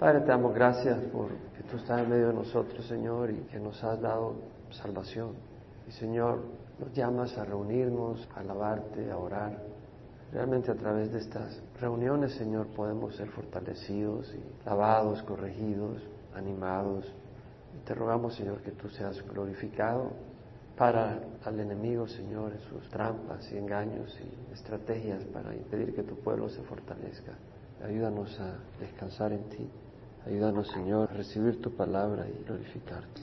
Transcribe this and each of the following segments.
Padre, te damos gracias por que tú estás en medio de nosotros, Señor, y que nos has dado salvación. Y Señor, nos llamas a reunirnos, a alabarte, a orar. Realmente a través de estas reuniones, Señor, podemos ser fortalecidos y lavados, corregidos, animados. Y te rogamos, Señor, que tú seas glorificado para al enemigo, Señor, en sus trampas y engaños y estrategias para impedir que tu pueblo se fortalezca. Ayúdanos a descansar en ti. Ayúdanos, Señor, a recibir tu palabra y glorificarte.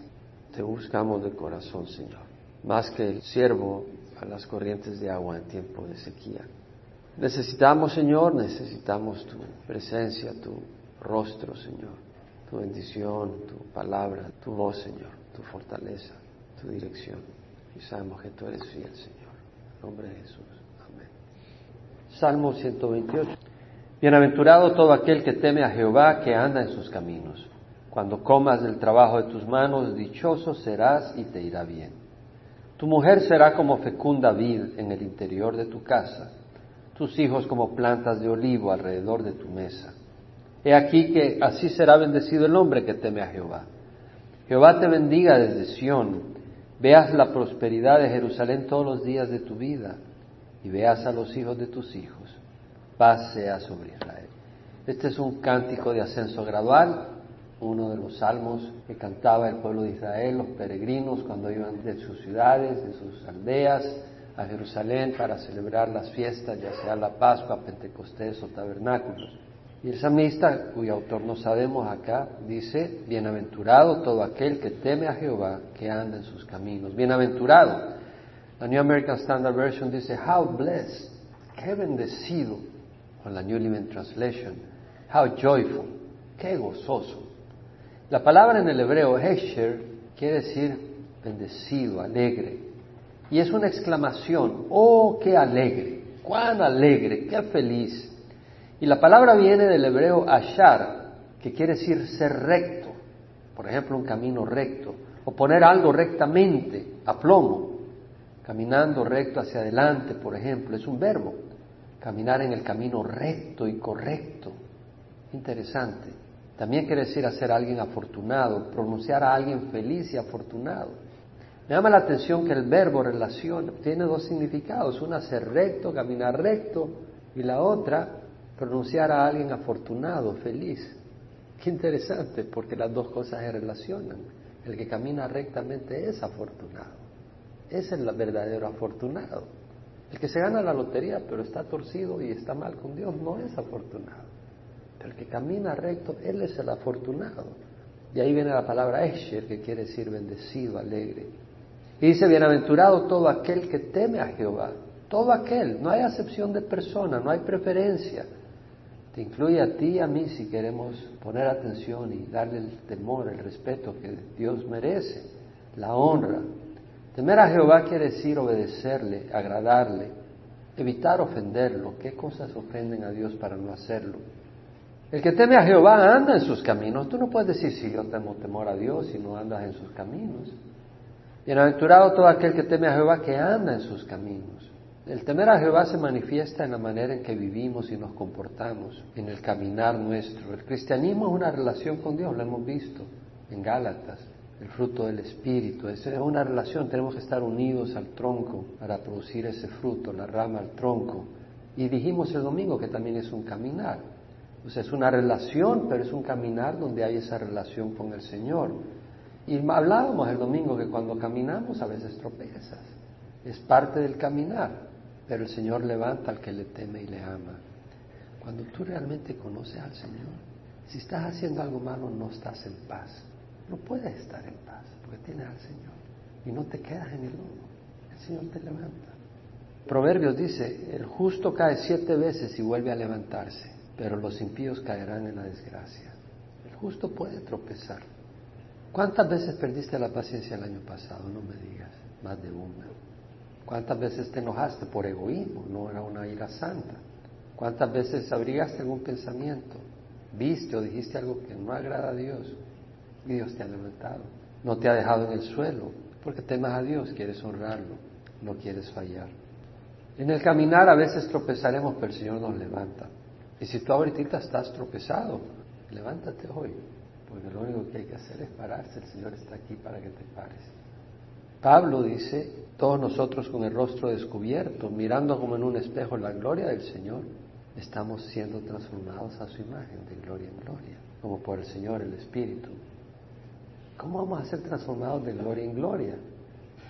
Te buscamos de corazón, Señor, más que el siervo a las corrientes de agua en tiempo de sequía. Necesitamos, Señor, necesitamos tu presencia, tu rostro, Señor, tu bendición, tu palabra, tu voz, Señor, tu fortaleza, tu dirección. Y sabemos que tú eres fiel, Señor. En nombre de Jesús. Amén. Salmo 128. Bienaventurado todo aquel que teme a Jehová, que anda en sus caminos. Cuando comas del trabajo de tus manos, dichoso serás y te irá bien. Tu mujer será como fecunda vid en el interior de tu casa, tus hijos como plantas de olivo alrededor de tu mesa. He aquí que así será bendecido el hombre que teme a Jehová. Jehová te bendiga desde Sión, veas la prosperidad de Jerusalén todos los días de tu vida y veas a los hijos de tus hijos. Paz sea sobre Israel. Este es un cántico de ascenso gradual, uno de los salmos que cantaba el pueblo de Israel, los peregrinos, cuando iban de sus ciudades, de sus aldeas a Jerusalén para celebrar las fiestas, ya sea la Pascua, Pentecostés o tabernáculos. Y el salmista, cuyo autor no sabemos acá, dice, bienaventurado todo aquel que teme a Jehová, que anda en sus caminos. Bienaventurado. La New American Standard Version dice, how blessed, qué bendecido. O la New Living Translation, qué. La palabra en el hebreo hesher quiere decir bendecido, alegre. Y es una exclamación, oh, qué alegre, cuán alegre, qué feliz. Y la palabra viene del hebreo ashar, que quiere decir ser recto, por ejemplo, un camino recto, o poner algo rectamente, a plomo, caminando recto hacia adelante, por ejemplo, es un verbo, caminar en el camino recto y correcto. Interesante. También quiere decir hacer a alguien afortunado, pronunciar a alguien feliz y afortunado. Me llama la atención que el verbo relación tiene dos significados, una ser recto, caminar recto, y la otra pronunciar a alguien afortunado, feliz. Qué interesante, porque las dos cosas se relacionan. El que camina rectamente es afortunado. Es el verdadero afortunado. El que se gana la lotería pero está torcido y está mal con Dios no es afortunado. Pero el que camina recto, él es el afortunado. Y ahí viene la palabra Esher, que quiere decir bendecido, alegre. Y dice, bienaventurado todo aquel que teme a Jehová. Todo aquel, no hay acepción de persona, no hay preferencia. Te incluye a ti y a mí si queremos poner atención y darle el temor, el respeto que Dios merece, la honra. Temer a Jehová quiere decir obedecerle, agradarle, evitar ofenderlo. ¿Qué cosas ofenden a Dios para no hacerlo? El que teme a Jehová anda en sus caminos. Tú no puedes decir si yo temo temor a Dios si no andas en sus caminos. Bienaventurado todo aquel que teme a Jehová que anda en sus caminos. El temer a Jehová se manifiesta en la manera en que vivimos y nos comportamos, en el caminar nuestro. El cristianismo es una relación con Dios, lo hemos visto en Gálatas, el fruto del Espíritu. Es una relación, tenemos que estar unidos al tronco para producir ese fruto, la rama al tronco. Y dijimos el domingo que también es un caminar. O sea, es una relación, pero es un caminar donde hay esa relación con el Señor. Y hablábamos el domingo que cuando caminamos a veces tropezas. Es parte del caminar, pero el Señor levanta al que le teme y le ama. Cuando tú realmente conoces al Señor, si estás haciendo algo malo no estás en paz. No puedes estar en paz porque tienes al Señor y no te quedas en el lodo. El Señor te levanta. Proverbios dice, el justo cae siete veces y vuelve a levantarse, pero los impíos caerán en la desgracia. El justo puede tropezar. ¿Cuántas veces perdiste la paciencia el año pasado? No me digas, más de una. ¿Cuántas veces te enojaste por egoísmo? No era una ira santa. ¿Cuántas veces abrigaste algún pensamiento? ¿Viste o dijiste algo que no agrada a Dios? Dios te ha levantado. No te ha dejado en el suelo, porque temas a Dios, quieres honrarlo, no quieres fallar. En el caminar a veces tropezaremos, pero el Señor nos levanta. Y si tú ahorita estás tropezado, Levántate hoy, porque lo único que hay que hacer es pararse. El Señor está aquí para que te pares. Pablo dice, todos nosotros con el rostro descubierto, mirando como en un espejo la gloria del Señor, estamos siendo transformados a su imagen de gloria en gloria, como por el Señor, el Espíritu. ¿Cómo vamos a ser transformados de gloria en gloria?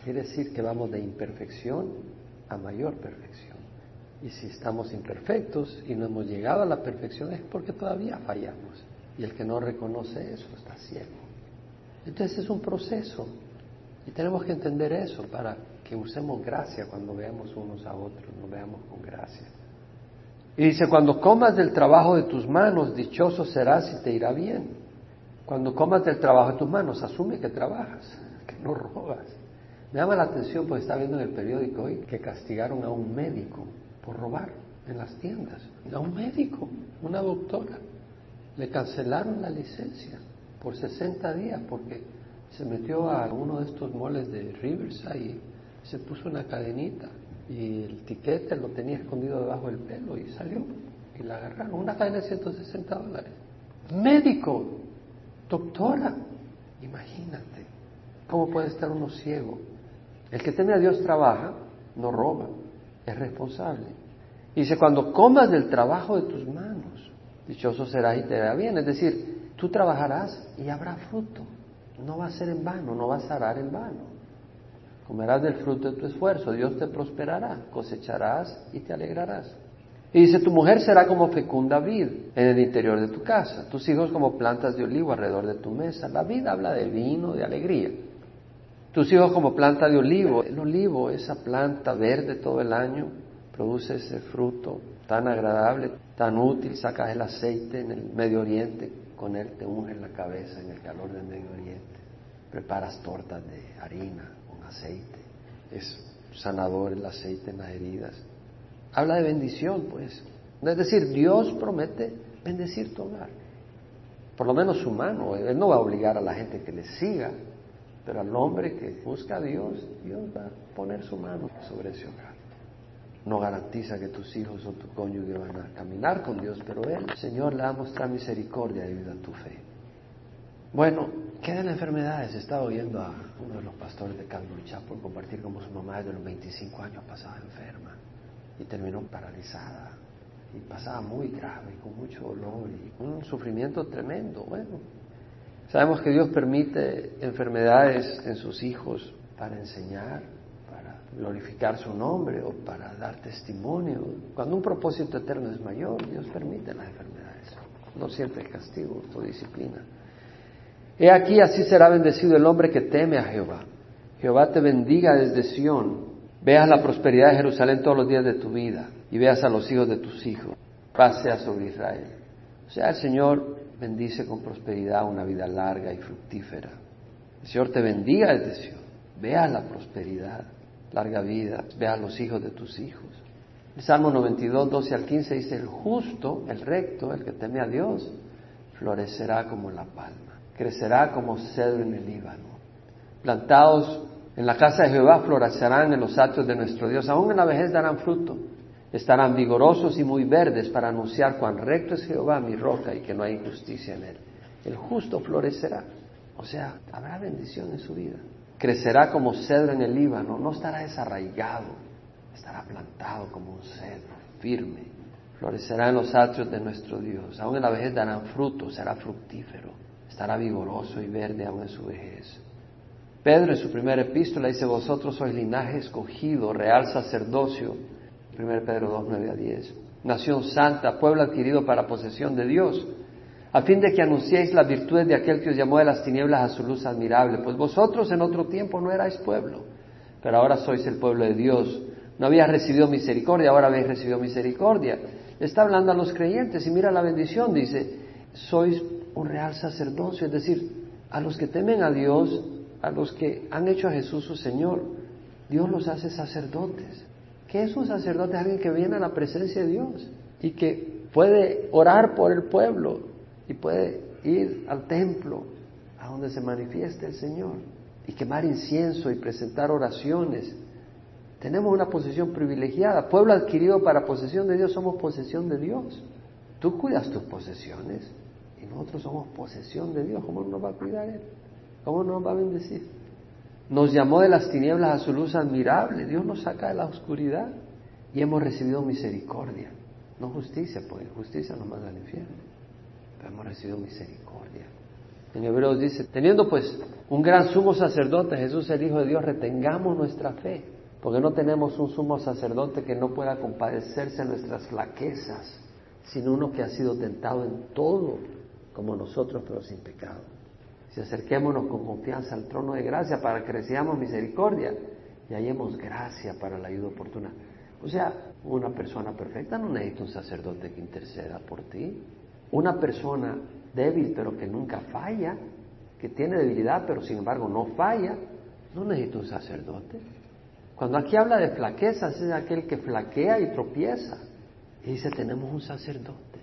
Quiere decir que vamos de imperfección a mayor perfección. Y si estamos imperfectos y no hemos llegado a la perfección es porque todavía fallamos. Y el que no reconoce eso está ciego. Entonces es un proceso. Y tenemos que entender eso para que usemos gracia cuando veamos unos a otros, nos veamos con gracia. Y dice, cuando comas del trabajo de tus manos, dichoso serás y te irá bien. Cuando comas del trabajo de tus manos, asume que trabajas, que no robas. Me llama la atención porque está viendo en el periódico hoy que castigaron a un médico por robar en las tiendas. A un médico, una doctora. Le cancelaron la licencia por 60 días porque se metió a uno de estos moles de Riverside y se puso una cadenita y el tiquete lo tenía escondido debajo del pelo y salió y la agarraron. Una cadena de 160 dólares. Médico, doctora, imagínate, ¿cómo puede estar uno ciego? El que teme a Dios trabaja, no roba, es responsable. Dice, cuando comas del trabajo de tus manos, dichoso serás y te verá bien. Es decir, tú trabajarás y habrá fruto. No va a ser en vano, no vas a arar en vano. Comerás del fruto de tu esfuerzo, Dios te prosperará, cosecharás y te alegrarás. Y dice, tu mujer será como fecunda vid en el interior de tu casa, tus hijos como plantas de olivo alrededor de tu mesa. La vida habla de vino, de alegría. Tus hijos como planta de olivo. El olivo, esa planta verde todo el año, produce ese fruto tan agradable, tan útil. Sacas el aceite en el Medio Oriente, con él te unges la cabeza en el calor del Medio Oriente. Preparas tortas de harina con aceite. Es sanador el aceite en las heridas. Habla de bendición, pues. Es decir, Dios promete bendecir tu hogar. Por lo menos su mano. Él no va a obligar a la gente que le siga, pero al hombre que busca a Dios, Dios va a poner su mano sobre ese hogar. No garantiza que tus hijos o tu cónyuge van a caminar con Dios, pero Él, Señor, le va a mostrar misericordia debido a tu fe. Bueno, ¿qué de las enfermedades? Estaba oyendo a uno de los pastores de Calvary por compartir cómo su mamá de los 25 años pasaba enferma y terminó paralizada y pasaba muy grave, con mucho dolor y un sufrimiento tremendo. Bueno, Sabemos que Dios permite enfermedades en sus hijos para enseñar, para glorificar su nombre o para dar testimonio. Cuando un propósito eterno es mayor, Dios permite las enfermedades. No siente el castigo o disciplina. He aquí así será bendecido el hombre que teme a Jehová. Jehová te bendiga desde Sión. Veas la prosperidad de Jerusalén todos los días de tu vida y veas a los hijos de tus hijos. Paz sea sobre Israel. O sea, el Señor bendice con prosperidad una vida larga y fructífera. El Señor te bendiga desde Sion. Vea la prosperidad, larga vida, vea a los hijos de tus hijos. El Salmo 92, 12 al 15 dice, el justo, el recto, el que teme a Dios, florecerá como la palma, crecerá como cedro en el Líbano. Plantados en la casa de Jehová florecerán en los atrios de nuestro Dios, aún en la vejez darán fruto Estarán vigorosos y muy verdes para anunciar cuán recto es Jehová mi roca y que no hay injusticia en él. El justo florecerá, o sea, habrá bendición en su vida. Crecerá como cedro en el Líbano, no estará desarraigado, estará plantado como un cedro, firme. Florecerá en los atrios de nuestro Dios. Aún en la vejez darán fruto, será fructífero, estará vigoroso y verde aún en su vejez. Pedro en su primera epístola dice, vosotros sois linaje escogido, real sacerdocio 1 Pedro 2, 9 a 10. Nación santa, pueblo adquirido para posesión de Dios, a fin de que anunciéis las virtudes de aquel que os llamó de las tinieblas a su luz admirable. Pues vosotros en otro tiempo no erais pueblo, pero ahora sois el pueblo de Dios. No habías recibido misericordia, ahora habéis recibido misericordia. Está hablando a los creyentes y mira la bendición, dice, sois un real sacerdocio, es decir, a los que temen a Dios, a los que han hecho a Jesús su Señor, Dios los hace sacerdotes. ¿Qué es un sacerdote? Alguien que viene a la presencia de Dios y que puede orar por el pueblo y puede ir al templo a donde se manifieste el Señor y quemar incienso y presentar oraciones. Tenemos una posición privilegiada. Pueblo adquirido para posesión de Dios, somos posesión de Dios. Tú cuidas tus posesiones. Y nosotros somos posesión de Dios. ¿Cómo nos va a cuidar Él? ¿Cómo nos va a bendecir? Nos llamó de las tinieblas a su luz admirable. Dios nos saca de la oscuridad y hemos recibido misericordia. No justicia, porque justicia nos manda al infierno. Pero hemos recibido misericordia. En Hebreos dice, teniendo pues un gran sumo sacerdote, Jesús el Hijo de Dios, retengamos nuestra fe, porque no tenemos un sumo sacerdote que no pueda compadecerse de nuestras flaquezas, sino uno que ha sido tentado en todo, como nosotros, pero sin pecado. Si acerquémonos con confianza al trono de gracia para que recibamos misericordia y hallemos gracia para la ayuda oportuna. O sea, una persona perfecta no necesita un sacerdote que interceda por ti. Una persona débil pero que nunca falla, que tiene debilidad pero sin embargo no falla, no necesita un sacerdote. Cuando aquí habla de flaquezas es aquel que flaquea y tropieza. Y dice, tenemos un sacerdote,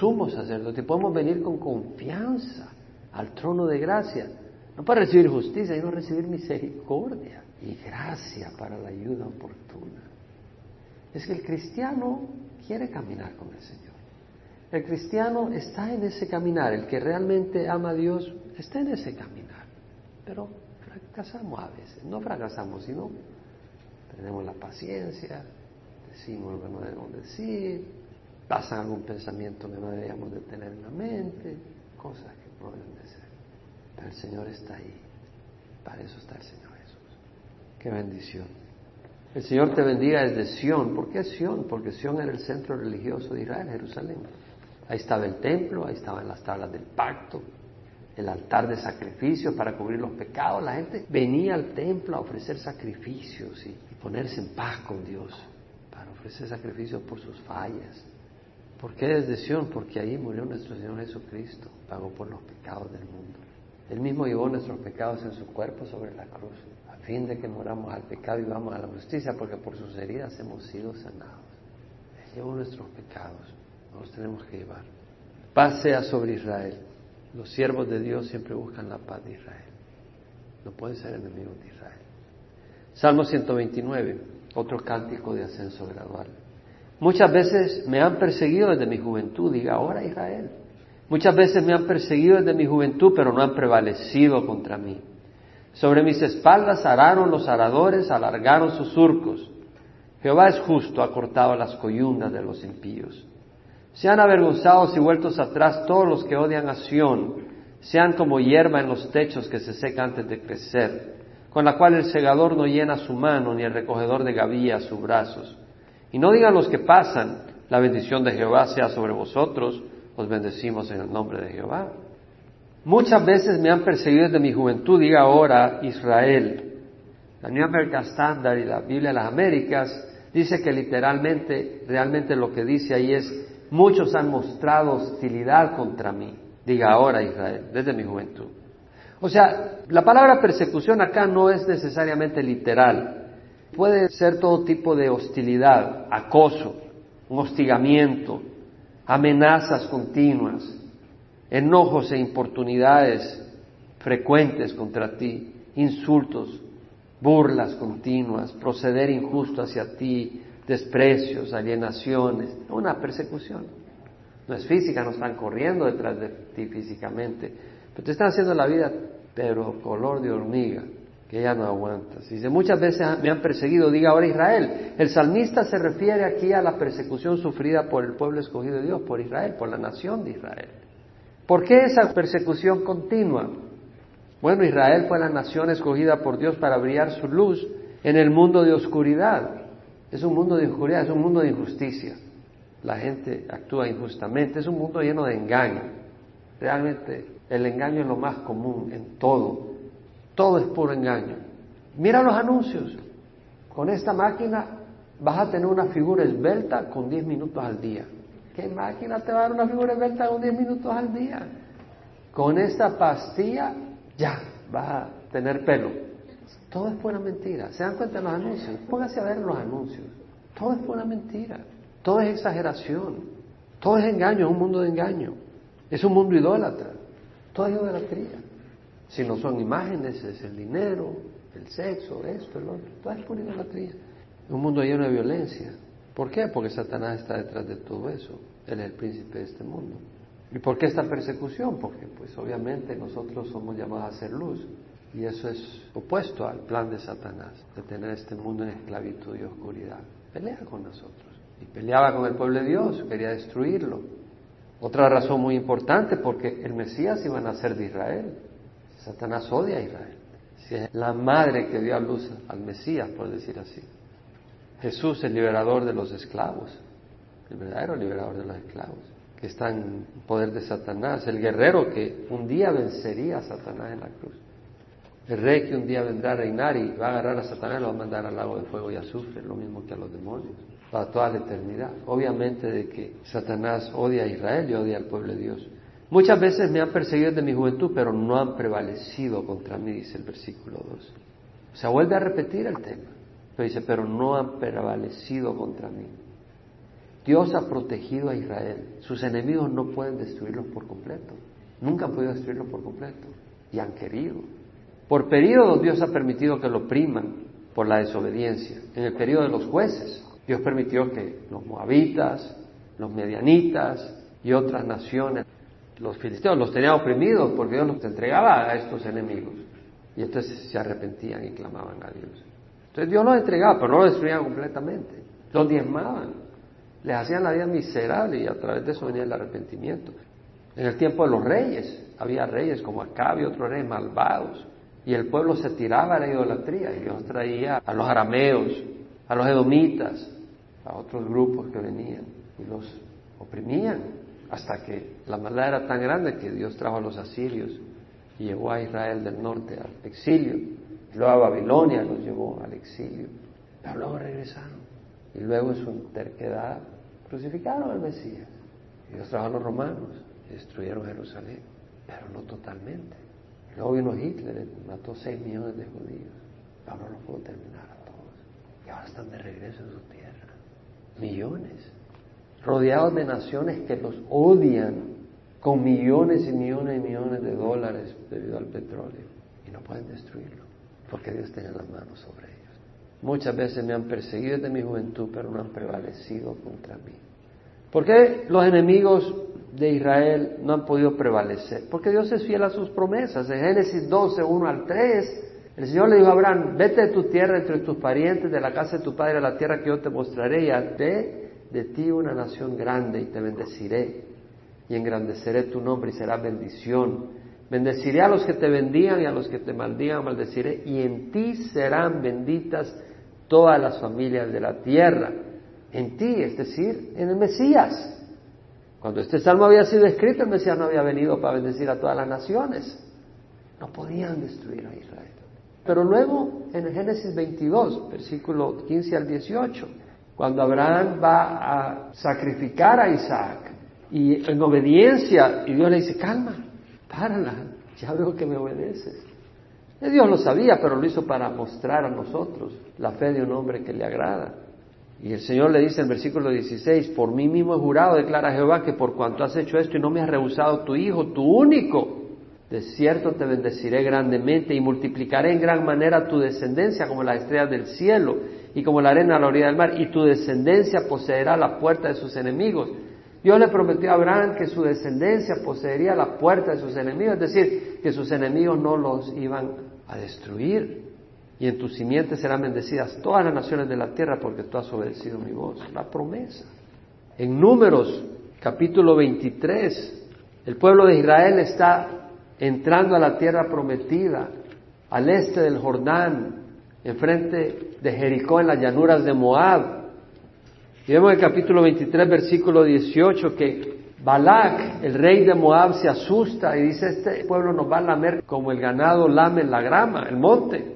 sumo sacerdote, podemos venir con confianza al trono de gracia, no para recibir justicia, sino recibir misericordia y gracia para la ayuda oportuna. Es que el cristiano quiere caminar con el Señor. El cristiano está en ese caminar, el que realmente ama a Dios está en ese caminar, pero fracasamos a veces, no fracasamos, sino tenemos la paciencia, decimos lo que no debemos decir, pasa algún pensamiento que no deberíamos de tener en la mente, cosas que no deben de. El Señor está ahí, para eso está el Señor Jesús. Qué bendición. El Señor te bendiga desde Sión. ¿Por qué Sión? Porque Sión era el centro religioso de Israel, Jerusalén. Ahí estaba el templo, ahí estaban las tablas del pacto, el altar de sacrificios para cubrir los pecados. La gente venía al templo a ofrecer sacrificios y, ponerse en paz con Dios, para ofrecer sacrificios por sus fallas. ¿Por qué desde Sion? Porque ahí murió nuestro Señor Jesucristo, pagó por los pecados del mundo. Él mismo llevó nuestros pecados en su cuerpo sobre la cruz, a fin de que moramos al pecado y vamos a la justicia, porque por sus heridas hemos sido sanados. Él llevó nuestros pecados los tenemos que llevar. Paz sea sobre Israel. Los siervos de Dios siempre buscan la paz de Israel. No pueden ser enemigos de Israel. Salmo 129, otro cántico de ascenso gradual. Muchas veces me han perseguido desde mi juventud, diga ahora Israel. Muchas veces me han perseguido desde mi juventud, pero no han prevalecido contra mí. Sobre mis espaldas araron los aradores, alargaron sus surcos. Jehová es justo, ha cortado las coyundas de los impíos. Sean avergonzados y vueltos atrás todos los que odian a Sión, sean como hierba en los techos que se seca antes de crecer, con la cual el segador no llena su mano, ni el recogedor de gavilla sus brazos. Y no digan los que pasan, la bendición de Jehová sea sobre vosotros, os bendecimos en el nombre de Jehová. Muchas veces me han perseguido desde mi juventud, diga ahora Israel. La New American Standard y la Biblia de las Américas dice que literalmente, realmente lo que dice ahí es Muchos han mostrado hostilidad contra mí. Diga ahora Israel, desde mi juventud. O sea, la palabra persecución acá no es necesariamente literal. Puede ser todo tipo de hostilidad, acoso, un hostigamiento, amenazas continuas, enojos e importunidades frecuentes contra ti, insultos, burlas continuas, proceder injusto hacia ti, desprecios, alienaciones, una persecución. No es física, no están corriendo detrás de ti físicamente, pero te están haciendo la vida, pero color de hormiga, que ya no aguantas. Dice, muchas veces me han perseguido, diga ahora Israel. El salmista se refiere aquí a la persecución sufrida por el pueblo escogido de Dios, por Israel, por la nación de Israel. ¿Por qué esa persecución continua? Bueno, Israel fue la nación escogida por Dios para brillar su luz en el mundo de oscuridad. Es un mundo de injuria, es un mundo de injusticia. La gente actúa injustamente, es un mundo lleno de engaño. Realmente el engaño es lo más común en todo. Todo es puro engaño. Mira los anuncios. Con esta máquina vas a tener una figura esbelta con 10 minutos al día. ¿Qué máquina te va a dar una figura esbelta con 10 minutos al día? Con esta pastilla ya vas a tener pelo. Todo es buena mentira. ¿Se dan cuenta de los anuncios? Póngase a ver los anuncios. Todo es buena mentira. Todo es exageración. Todo es engaño, es un mundo de engaño. Es un mundo idólatra. Todo es idolatría. Si no son imágenes, es el dinero, el sexo, esto, el otro. Todo es pura idolatría. Un mundo lleno de violencia. ¿Por qué? Porque Satanás está detrás de todo eso. Él es el príncipe de este mundo. ¿Y por qué esta persecución? Porque pues obviamente nosotros somos llamados a hacer luz y eso es opuesto al plan de Satanás, de tener este mundo en esclavitud y oscuridad. Pelea con nosotros. Y peleaba con el pueblo de Dios, quería destruirlo. Otra razón muy importante, porque el Mesías iba a nacer de Israel. Satanás odia a Israel. Si es la madre que dio a luz al Mesías, por decir así. Jesús, el liberador de los esclavos, el verdadero liberador de los esclavos, que está en poder de Satanás, el guerrero que un día vencería a Satanás en la cruz. El rey que un día vendrá a reinar y va a agarrar a Satanás y lo va a mandar al lago de fuego y azufre, lo mismo que a los demonios, para toda la eternidad. Obviamente de que Satanás odia a Israel y odia al pueblo de Dios. Muchas veces me han perseguido desde mi juventud, pero no han prevalecido contra mí, dice el versículo 2. O sea, vuelve a repetir el tema. Pero dice, pero no han prevalecido contra mí. Dios ha protegido a Israel. Sus enemigos no pueden destruirlos por completo. Nunca han podido destruirlos por completo. Y han querido. Por periodos Dios ha permitido que lo opriman por la desobediencia. En el periodo de los jueces, Dios permitió que los moabitas, los medianitas y otras naciones, los filisteos, los tenían oprimidos porque Dios los entregaba a estos enemigos. Y entonces se arrepentían y clamaban a Dios. Entonces Dios los entregaba, pero no los destruían completamente. Los diezmaban, les hacían la vida miserable y a través de eso venía el arrepentimiento. En el tiempo de los reyes, había reyes como Acab y otros reyes malvados y el pueblo se tiraba a la idolatría y Dios traía a los arameos, a los edomitas, a otros grupos que venían y los oprimían hasta que la maldad era tan grande que Dios trajo a los asirios y llevó a Israel del norte al exilio. Luego a Babilonia los llevó al exilio. Pero luego regresaron. Y luego en su terquedad crucificaron al Mesías. Dios trajo a los romanos y destruyeron Jerusalén, pero no totalmente. Luego vino Hitler, mató 6 millones de judíos. Ahora no pudo terminar a todos. Y ahora están de regreso en su tierra. Millones. Rodeados de naciones que los odian con millones y millones y millones de dólares debido al petróleo. Y no pueden destruirlo. Porque Dios tiene las manos sobre ellos. Muchas veces me han perseguido desde mi juventud, pero no han prevalecido contra mí. ¿Por qué los enemigos de Israel no han podido prevalecer, porque Dios es fiel a sus promesas. En Génesis 12, 1 al 3, el Señor le dijo a Abraham, vete de tu tierra entre tus parientes, de la casa de tu padre a la tierra que yo te mostraré, y haré de ti una nación grande y te bendeciré, y engrandeceré tu nombre y será bendición. Bendeciré a los que te bendigan y a los que te maldigan, maldeciré, y en ti serán benditas todas las familias de la tierra. En ti, es decir, en el Mesías. Cuando este salmo había sido escrito, el Mesías no había venido para bendecir a todas las naciones. No podían destruir a Israel. Pero luego, en Génesis 22, versículo 15 al 18, cuando Abraham va a sacrificar a Isaac, y en obediencia, y Dios le dice, calma, párala, ya veo que me obedeces. Dios lo sabía, pero lo hizo para mostrar a nosotros la fe de un hombre que le agrada. Y el Señor le dice en versículo 16, por mí mismo he jurado, declara Jehová, que por cuanto has hecho esto y no me has rehusado tu hijo, tu único, de cierto te bendeciré grandemente y multiplicaré en gran manera tu descendencia como las estrellas del cielo y como la arena a la orilla del mar, y tu descendencia poseerá la puerta de sus enemigos. Dios le prometió a Abraham que su descendencia poseería la puerta de sus enemigos, es decir, que sus enemigos no los iban a destruir y en tus simientes serán bendecidas todas las naciones de la tierra porque tú has obedecido mi voz. La promesa. En Números, capítulo 23, el pueblo de Israel está entrando a la tierra prometida, al este del Jordán, enfrente de Jericó, en las llanuras de Moab. Y vemos en el capítulo 23, versículo 18, que Balak, el rey de Moab, se asusta y dice, este pueblo nos va a lamer como el ganado lame la grama, el monte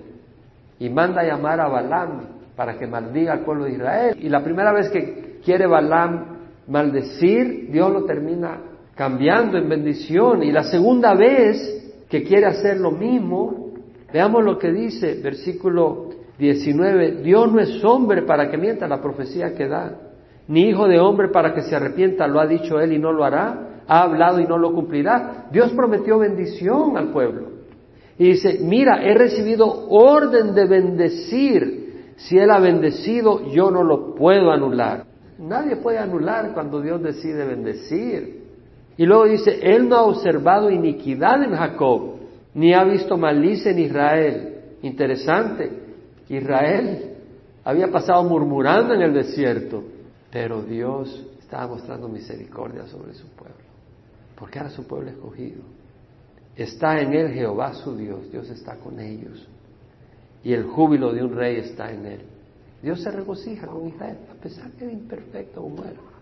y manda llamar a Balaam para que maldiga al pueblo de Israel. Y la primera vez que quiere Balaam maldecir, Dios lo termina cambiando en bendición. Y la segunda vez que quiere hacer lo mismo, veamos lo que dice versículo 19, Dios no es hombre para que mienta la profecía que da, ni hijo de hombre para que se arrepienta, lo ha dicho él y no lo hará, ha hablado y no lo cumplirá. Dios prometió bendición al pueblo. Y dice, mira, he recibido orden de bendecir. Si Él ha bendecido, yo no lo puedo anular. Nadie puede anular cuando Dios decide bendecir. Y luego dice, Él no ha observado iniquidad en Jacob, ni ha visto malicia en Israel. Interesante, Israel había pasado murmurando en el desierto, pero Dios estaba mostrando misericordia sobre su pueblo, porque era su pueblo escogido. Está en él Jehová su Dios, Dios está con ellos, y el júbilo de un rey está en él. Dios se regocija con Israel, a pesar que era imperfecto o muero.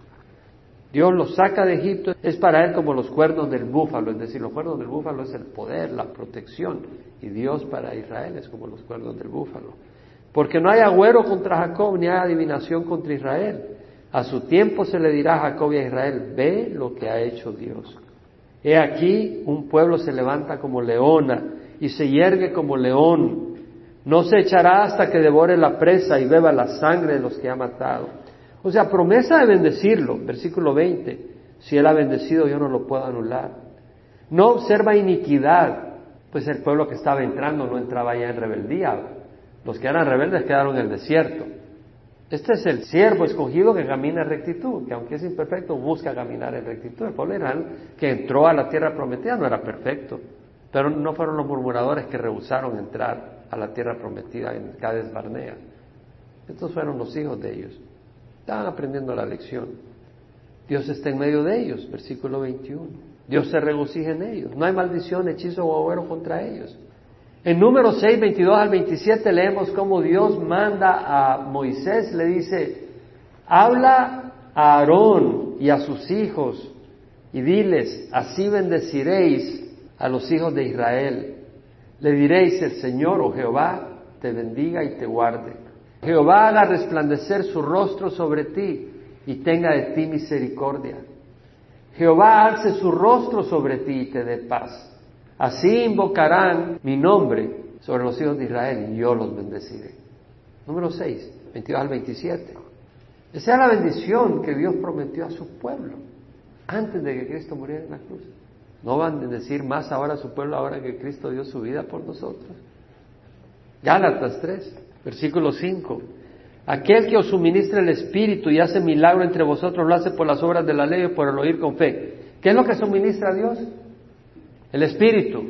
Dios los saca de Egipto, es para él como los cuernos del búfalo, es decir, los cuernos del búfalo es el poder, la protección, y Dios para Israel es como los cuernos del búfalo. Porque no hay agüero contra Jacob, ni hay adivinación contra Israel. A su tiempo se le dirá a Jacob y a Israel, ve lo que ha hecho Dios. He aquí, un pueblo se levanta como leona y se yergue como león. No se echará hasta que devore la presa y beba la sangre de los que ha matado. O sea, promesa de bendecirlo, versículo 20. Si él ha bendecido, yo no lo puedo anular. No observa iniquidad, pues el pueblo que estaba entrando no entraba ya en rebeldía. Los que eran rebeldes quedaron en el desierto. Este es el siervo escogido que camina en rectitud, que aunque es imperfecto, busca caminar en rectitud. El pueblo que entró a la tierra prometida no era perfecto, pero no fueron los murmuradores que rehusaron entrar a la tierra prometida en Cades Barnea. Estos fueron los hijos de ellos. Estaban aprendiendo la lección. Dios está en medio de ellos, versículo 21. Dios se regocija en ellos. No hay maldición, hechizo o agüero contra ellos. En número 6, 22 al 27 leemos cómo Dios manda a Moisés, le dice, habla a Aarón y a sus hijos y diles, así bendeciréis a los hijos de Israel. Le diréis, el Señor o Jehová te bendiga y te guarde. Jehová haga resplandecer su rostro sobre ti y tenga de ti misericordia. Jehová alce su rostro sobre ti y te dé paz. Así invocarán mi nombre sobre los hijos de Israel y yo los bendeciré. Número 6, 22 al 27. Esa es la bendición que Dios prometió a su pueblo antes de que Cristo muriera en la cruz. No van a decir más ahora a su pueblo ahora que Cristo dio su vida por nosotros. Gálatas 3. Versículo 5. Aquel que os suministra el Espíritu y hace milagro entre vosotros lo hace por las obras de la ley o por el oír con fe. ¿Qué es lo que suministra Dios? El Espíritu.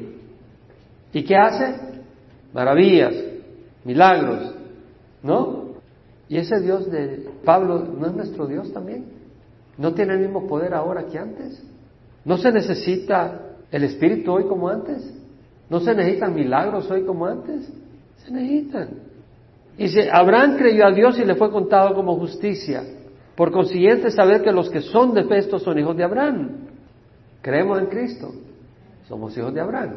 ¿Y qué hace? Maravillas, milagros, ¿no? Y ese Dios de Pablo no es nuestro Dios también. ¿No tiene el mismo poder ahora que antes? ¿No se necesita el Espíritu hoy como antes? ¿No se necesitan milagros hoy como antes? Se necesitan. Dice, Abraham creyó a Dios y le fue contado como justicia. Por consiguiente, saber que los que son de fe estos son hijos de Abraham. Creemos en Cristo. Somos hijos de Abraham.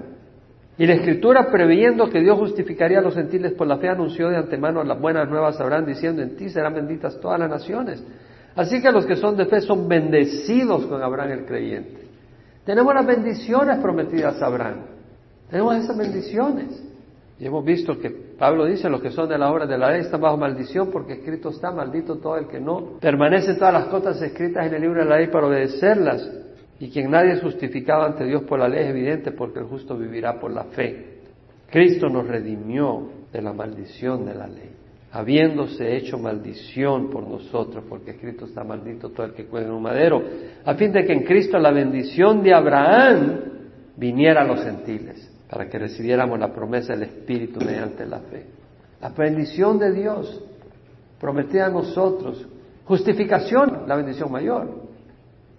Y la Escritura, previendo que Dios justificaría a los gentiles por la fe, anunció de antemano las buenas nuevas a Abraham, diciendo, en ti serán benditas todas las naciones. Así que los que son de fe son bendecidos con Abraham el creyente. Tenemos las bendiciones prometidas a Abraham. Tenemos esas bendiciones. Y hemos visto que Pablo dice, los que son de la obra de la ley están bajo maldición porque escrito está, maldito todo el que no permanece todas las cosas escritas en el libro de la ley para obedecerlas. Y quien nadie es justificado ante Dios por la ley es evidente porque el justo vivirá por la fe. Cristo nos redimió de la maldición de la ley, habiéndose hecho maldición por nosotros, porque escrito está maldito todo el que cuelga en un madero, a fin de que en Cristo la bendición de Abraham viniera a los gentiles para que recibiéramos la promesa del Espíritu mediante la fe. La bendición de Dios prometida a nosotros. Justificación, la bendición mayor.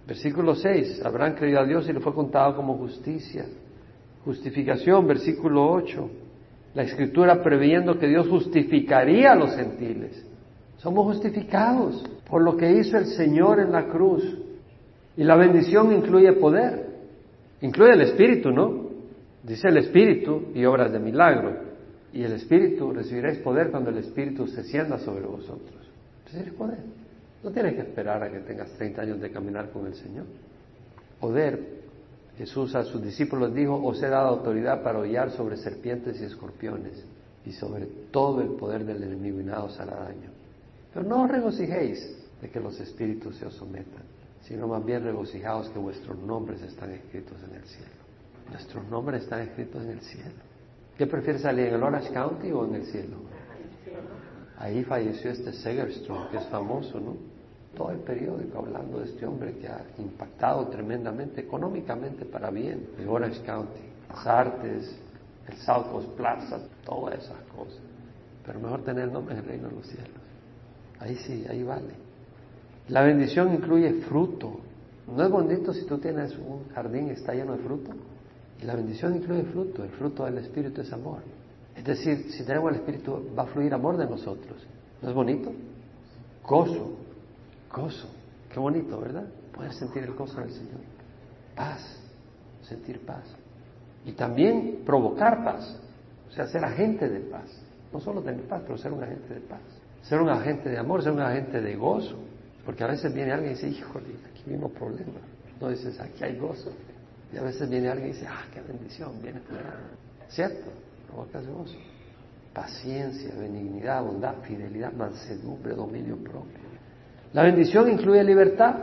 Versículo 6, Abraham creyó a Dios y le fue contado como justicia. Justificación, versículo 8, la escritura previendo que Dios justificaría a los gentiles. Somos justificados por lo que hizo el Señor en la cruz. Y la bendición incluye poder, incluye el Espíritu, ¿no? Dice el Espíritu y obras de milagro. Y el Espíritu, recibiréis poder cuando el Espíritu se sienta sobre vosotros. Recibiréis poder. No tienes que esperar a que tengas 30 años de caminar con el Señor. Poder. Jesús a sus discípulos dijo, os he dado autoridad para hollar sobre serpientes y escorpiones y sobre todo el poder del enemigo y nada os hará daño. Pero no os regocijéis de que los espíritus se os sometan, sino más bien regocijaos que vuestros nombres están escritos en el cielo. Nuestros nombres están escritos en el cielo. ¿Qué prefiere salir en el Orange County o en el cielo? Ahí falleció este Segerstrom, que es famoso, ¿no? todo el periódico hablando de este hombre que ha impactado tremendamente económicamente para bien el Orange County, las artes, el South Coast Plaza, todas esas cosas. Pero mejor tener el nombre en el reino de los cielos. Ahí sí, ahí vale. La bendición incluye fruto. ¿No es bonito si tú tienes un jardín y está lleno de fruto? La bendición incluye fruto. El fruto del Espíritu es amor. Es decir, si tenemos el Espíritu, va a fluir amor de nosotros. ¿No es bonito? Gozo, gozo. Qué bonito, ¿verdad? Poder sentir el gozo del Señor. Paz, sentir paz. Y también provocar paz. O sea, ser agente de paz. No solo tener paz, pero ser un agente de paz. Ser un agente de amor, ser un agente de gozo. Porque a veces viene alguien y dice, híjole, aquí vino problema. No dices, aquí hay gozo. Y a veces viene alguien y dice, ah, qué bendición, viene ¿Cierto? Provocas gozo. Paciencia, benignidad, bondad, fidelidad, mansedumbre, dominio propio. La bendición incluye libertad.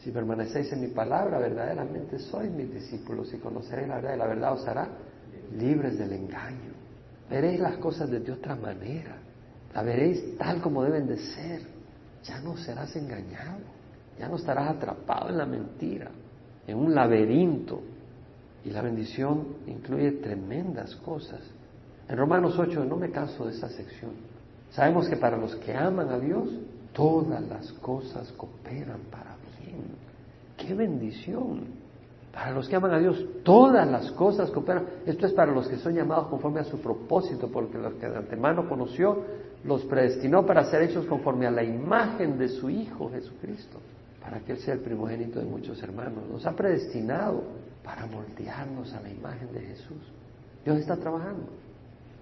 Si permanecéis en mi palabra, verdaderamente sois mis discípulos y conoceréis la verdad y la verdad os hará libres del engaño. Veréis las cosas de otra manera. La veréis tal como deben de ser. Ya no serás engañado. Ya no estarás atrapado en la mentira, en un laberinto. Y la bendición incluye tremendas cosas. En Romanos 8 no me canso de esa sección. Sabemos que para los que aman a Dios, todas las cosas cooperan para bien. ¡Qué bendición! Para los que aman a Dios, todas las cosas cooperan. Esto es para los que son llamados conforme a su propósito, porque los que de antemano conoció, los predestinó para ser hechos conforme a la imagen de su Hijo Jesucristo, para que Él sea el primogénito de muchos hermanos. Nos ha predestinado para moldearnos a la imagen de Jesús. Dios está trabajando.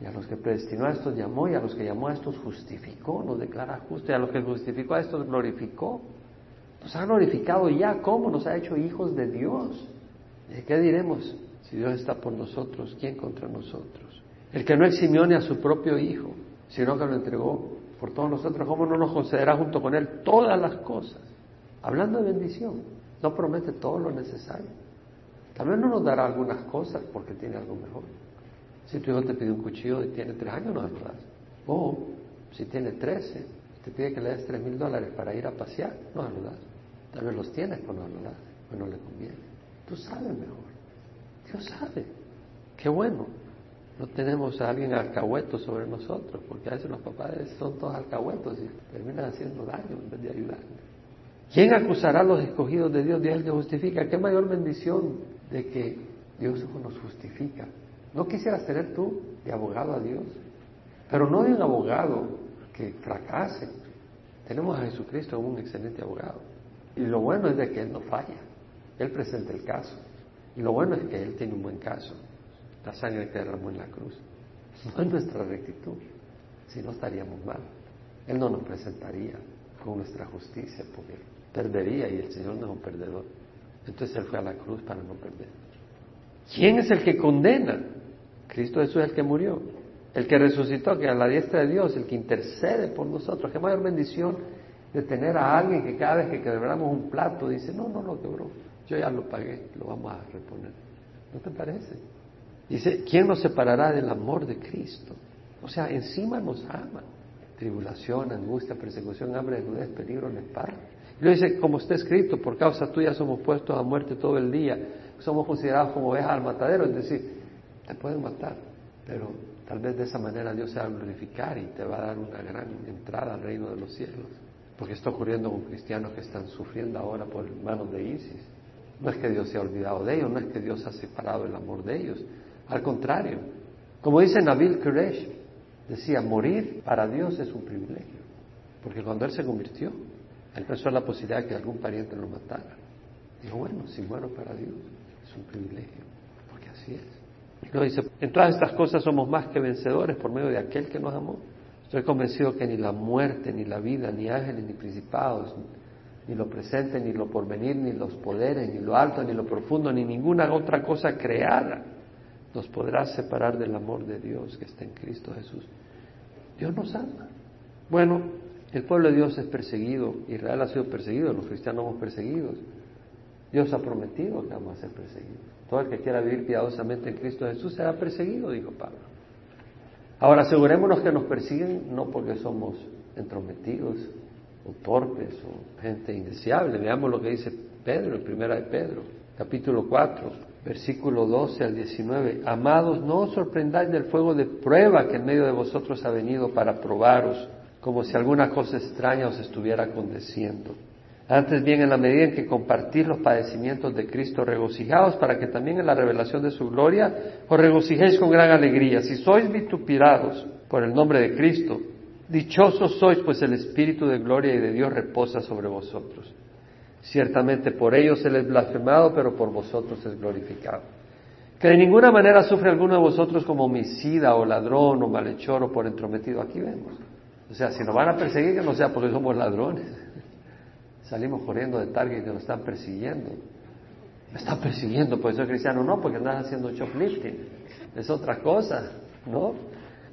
Y a los que predestinó a estos llamó, y a los que llamó a estos justificó, nos declara justo, y a los que justificó a estos glorificó. Nos ha glorificado ya, ¿cómo? Nos ha hecho hijos de Dios. ¿De qué diremos? Si Dios está por nosotros, ¿quién contra nosotros? El que no eximió ni a su propio Hijo, sino que lo entregó por todos nosotros, ¿cómo no nos concederá junto con Él todas las cosas? Hablando de bendición, no promete todo lo necesario. Tal vez no nos dará algunas cosas porque tiene algo mejor. Si tu hijo te pide un cuchillo y tiene tres años, no lo das. O si tiene trece, te pide que le des tres mil dólares para ir a pasear, no lo das. Tal vez los tienes, pero no lo das, pues no le conviene. Tú sabes mejor. Dios sabe. Qué bueno. No tenemos a alguien alcahueto sobre nosotros, porque a veces los papás son todos alcahuetos y terminan haciendo daño en vez de ayudar. ¿Quién acusará a los escogidos de Dios? Dios es que justifica. ¿Qué mayor bendición de que Dios nos justifica? ¿No quisieras tener tú de abogado a Dios? Pero no de un abogado que fracase. Tenemos a Jesucristo como un excelente abogado. Y lo bueno es de que Él no falla. Él presenta el caso. Y lo bueno es que Él tiene un buen caso. La sangre que derramó en la cruz. No es nuestra rectitud. Si no estaríamos mal. Él no nos presentaría con nuestra justicia porque perdería y el Señor no es un perdedor. Entonces Él fue a la cruz para no perder. ¿Quién es el que condena? Cristo Jesús es el que murió, el que resucitó, que a la diestra de Dios, el que intercede por nosotros. Qué mayor bendición de tener a alguien que cada vez que quebramos un plato dice, no, no lo quebró, yo ya lo pagué, lo vamos a reponer. ¿No te parece? Dice, ¿quién nos separará del amor de Cristo? O sea, encima nos ama. Tribulación, angustia, persecución, hambre, desnudez, peligro, espada. Y luego dice, como está escrito, por causa tuya somos puestos a muerte todo el día, somos considerados como ovejas al matadero, es decir, te pueden matar, pero tal vez de esa manera Dios se va a glorificar y te va a dar una gran entrada al reino de los cielos. Porque está ocurriendo con cristianos que están sufriendo ahora por manos de ISIS. No es que Dios se ha olvidado de ellos, no es que Dios ha separado el amor de ellos. Al contrario, como dice Nabil Quresh, decía, morir para Dios es un privilegio. Porque cuando él se convirtió, él pensó en la posibilidad de que algún pariente lo matara. Dijo, bueno, si muero para Dios, es un privilegio, porque así es dice, en todas estas cosas somos más que vencedores por medio de aquel que nos amó. Estoy convencido que ni la muerte, ni la vida, ni ángeles, ni principados, ni lo presente, ni lo porvenir, ni los poderes, ni lo alto, ni lo profundo, ni ninguna otra cosa creada nos podrá separar del amor de Dios que está en Cristo Jesús. Dios nos ama. Bueno, el pueblo de Dios es perseguido, Israel ha sido perseguido, los cristianos somos perseguidos. Dios ha prometido que vamos a ser perseguidos. Todo el que quiera vivir piadosamente en Cristo Jesús será perseguido, dijo Pablo. Ahora asegurémonos que nos persiguen no porque somos entrometidos o torpes, o gente indeseable. Veamos lo que dice Pedro, en primera de Pedro, capítulo 4, versículo 12 al 19. Amados, no os sorprendáis del fuego de prueba que en medio de vosotros ha venido para probaros, como si alguna cosa extraña os estuviera aconteciendo. Antes bien, en la medida en que compartís los padecimientos de Cristo, regocijaos para que también en la revelación de su gloria os regocijéis con gran alegría. Si sois vituperados por el nombre de Cristo, dichosos sois, pues el Espíritu de gloria y de Dios reposa sobre vosotros. Ciertamente por ellos se les blasfemado, pero por vosotros es glorificado. Que de ninguna manera sufre alguno de vosotros como homicida o ladrón o malhechor o por entrometido. Aquí vemos. O sea, si nos van a perseguir, que no sea porque somos ladrones. Salimos corriendo de Target que nos están persiguiendo. Me están persiguiendo porque soy cristiano. No, porque andas haciendo shoplifting. Es otra cosa, ¿no?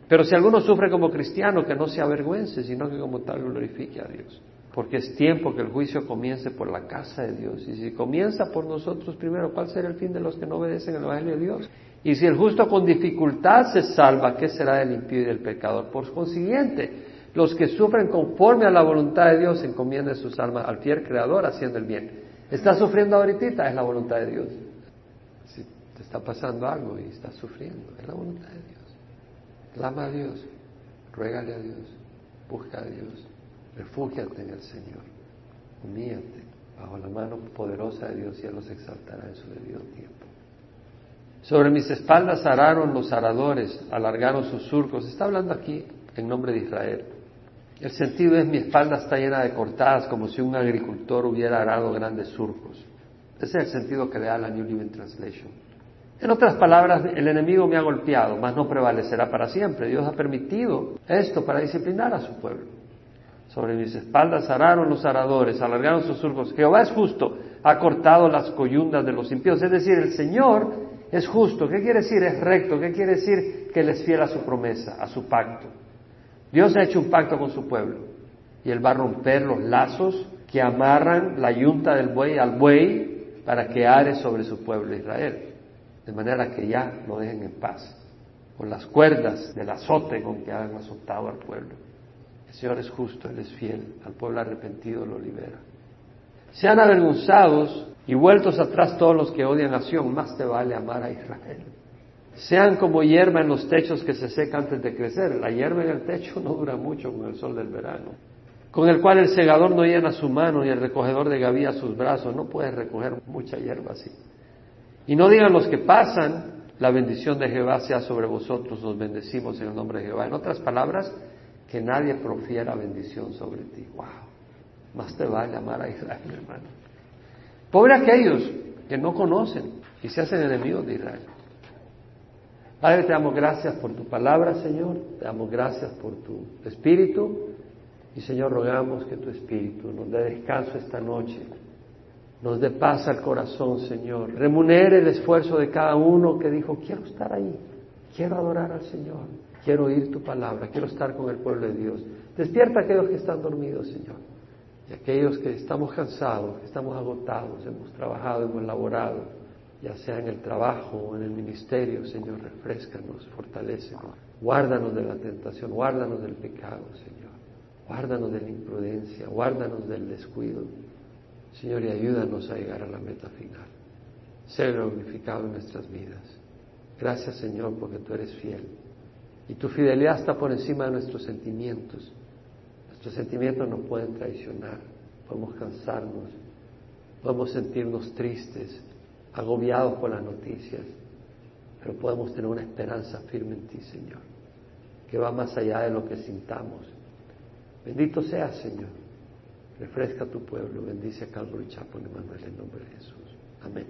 Pero si alguno sufre como cristiano, que no se avergüence, sino que como tal glorifique a Dios porque es tiempo que el juicio comience por la casa de Dios. Y si comienza por nosotros primero, ¿cuál será el fin de los que no obedecen el Evangelio de Dios? Y si el justo con dificultad se salva, ¿qué será del impío y del pecador? Por consiguiente, los que sufren conforme a la voluntad de Dios encomiendan sus almas al fiel Creador haciendo el bien. ¿Estás sufriendo ahorita? Es la voluntad de Dios. Si te está pasando algo y estás sufriendo, es la voluntad de Dios. Clama a Dios, ruégale a Dios, busca a Dios. Refúgiate en el Señor, humíate bajo la mano poderosa de Dios y Él los exaltará en su debido tiempo. Sobre mis espaldas araron los aradores, alargaron sus surcos. Está hablando aquí en nombre de Israel. El sentido es mi espalda está llena de cortadas como si un agricultor hubiera arado grandes surcos. Ese es el sentido que le da la New Living Translation. En otras palabras, el enemigo me ha golpeado, mas no prevalecerá para siempre. Dios ha permitido esto para disciplinar a su pueblo. Sobre mis espaldas araron los aradores, alargaron sus surcos. Jehová es justo, ha cortado las coyundas de los impíos. Es decir, el Señor es justo. ¿Qué quiere decir? Es recto. ¿Qué quiere decir? Que Él es fiel a su promesa, a su pacto. Dios ha hecho un pacto con su pueblo y Él va a romper los lazos que amarran la yunta del buey al buey para que are sobre su pueblo Israel. De manera que ya lo dejen en paz. Con las cuerdas del azote con que han azotado al pueblo. Señor es justo, Él es fiel, al pueblo arrepentido lo libera. Sean avergonzados y vueltos atrás todos los que odian a Sion, más te vale amar a Israel. Sean como hierba en los techos que se seca antes de crecer. La hierba en el techo no dura mucho con el sol del verano. Con el cual el segador no llena su mano y el recogedor de gavía sus brazos. No puedes recoger mucha hierba así. Y no digan los que pasan, la bendición de Jehová sea sobre vosotros, nos bendecimos en el nombre de Jehová. En otras palabras, que nadie profiera bendición sobre ti. ¡Wow! Más te vale amar a Israel, hermano. Pobre aquellos que no conocen y se hacen enemigos de Israel. Padre, te damos gracias por tu palabra, Señor. Te damos gracias por tu espíritu. Y, Señor, rogamos que tu espíritu nos dé descanso esta noche. Nos dé paz al corazón, Señor. Remunere el esfuerzo de cada uno que dijo, quiero estar ahí. Quiero adorar al Señor. Quiero oír tu palabra, quiero estar con el pueblo de Dios. Despierta a aquellos que están dormidos, Señor. Y aquellos que estamos cansados, que estamos agotados, hemos trabajado, hemos laborado, ya sea en el trabajo o en el ministerio, Señor, refrescanos, fortalecenos. Guárdanos de la tentación, guárdanos del pecado, Señor. Guárdanos de la imprudencia, guárdanos del descuido. Señor, y ayúdanos a llegar a la meta final. Ser glorificado en nuestras vidas. Gracias, Señor, porque tú eres fiel. Y tu fidelidad está por encima de nuestros sentimientos. Nuestros sentimientos nos pueden traicionar, podemos cansarnos, podemos sentirnos tristes, agobiados por las noticias, pero podemos tener una esperanza firme en ti, Señor, que va más allá de lo que sintamos. Bendito sea, Señor. Refresca tu pueblo, bendice a Calvary Chapel, Emanuel, en nombre de Jesús. Amén.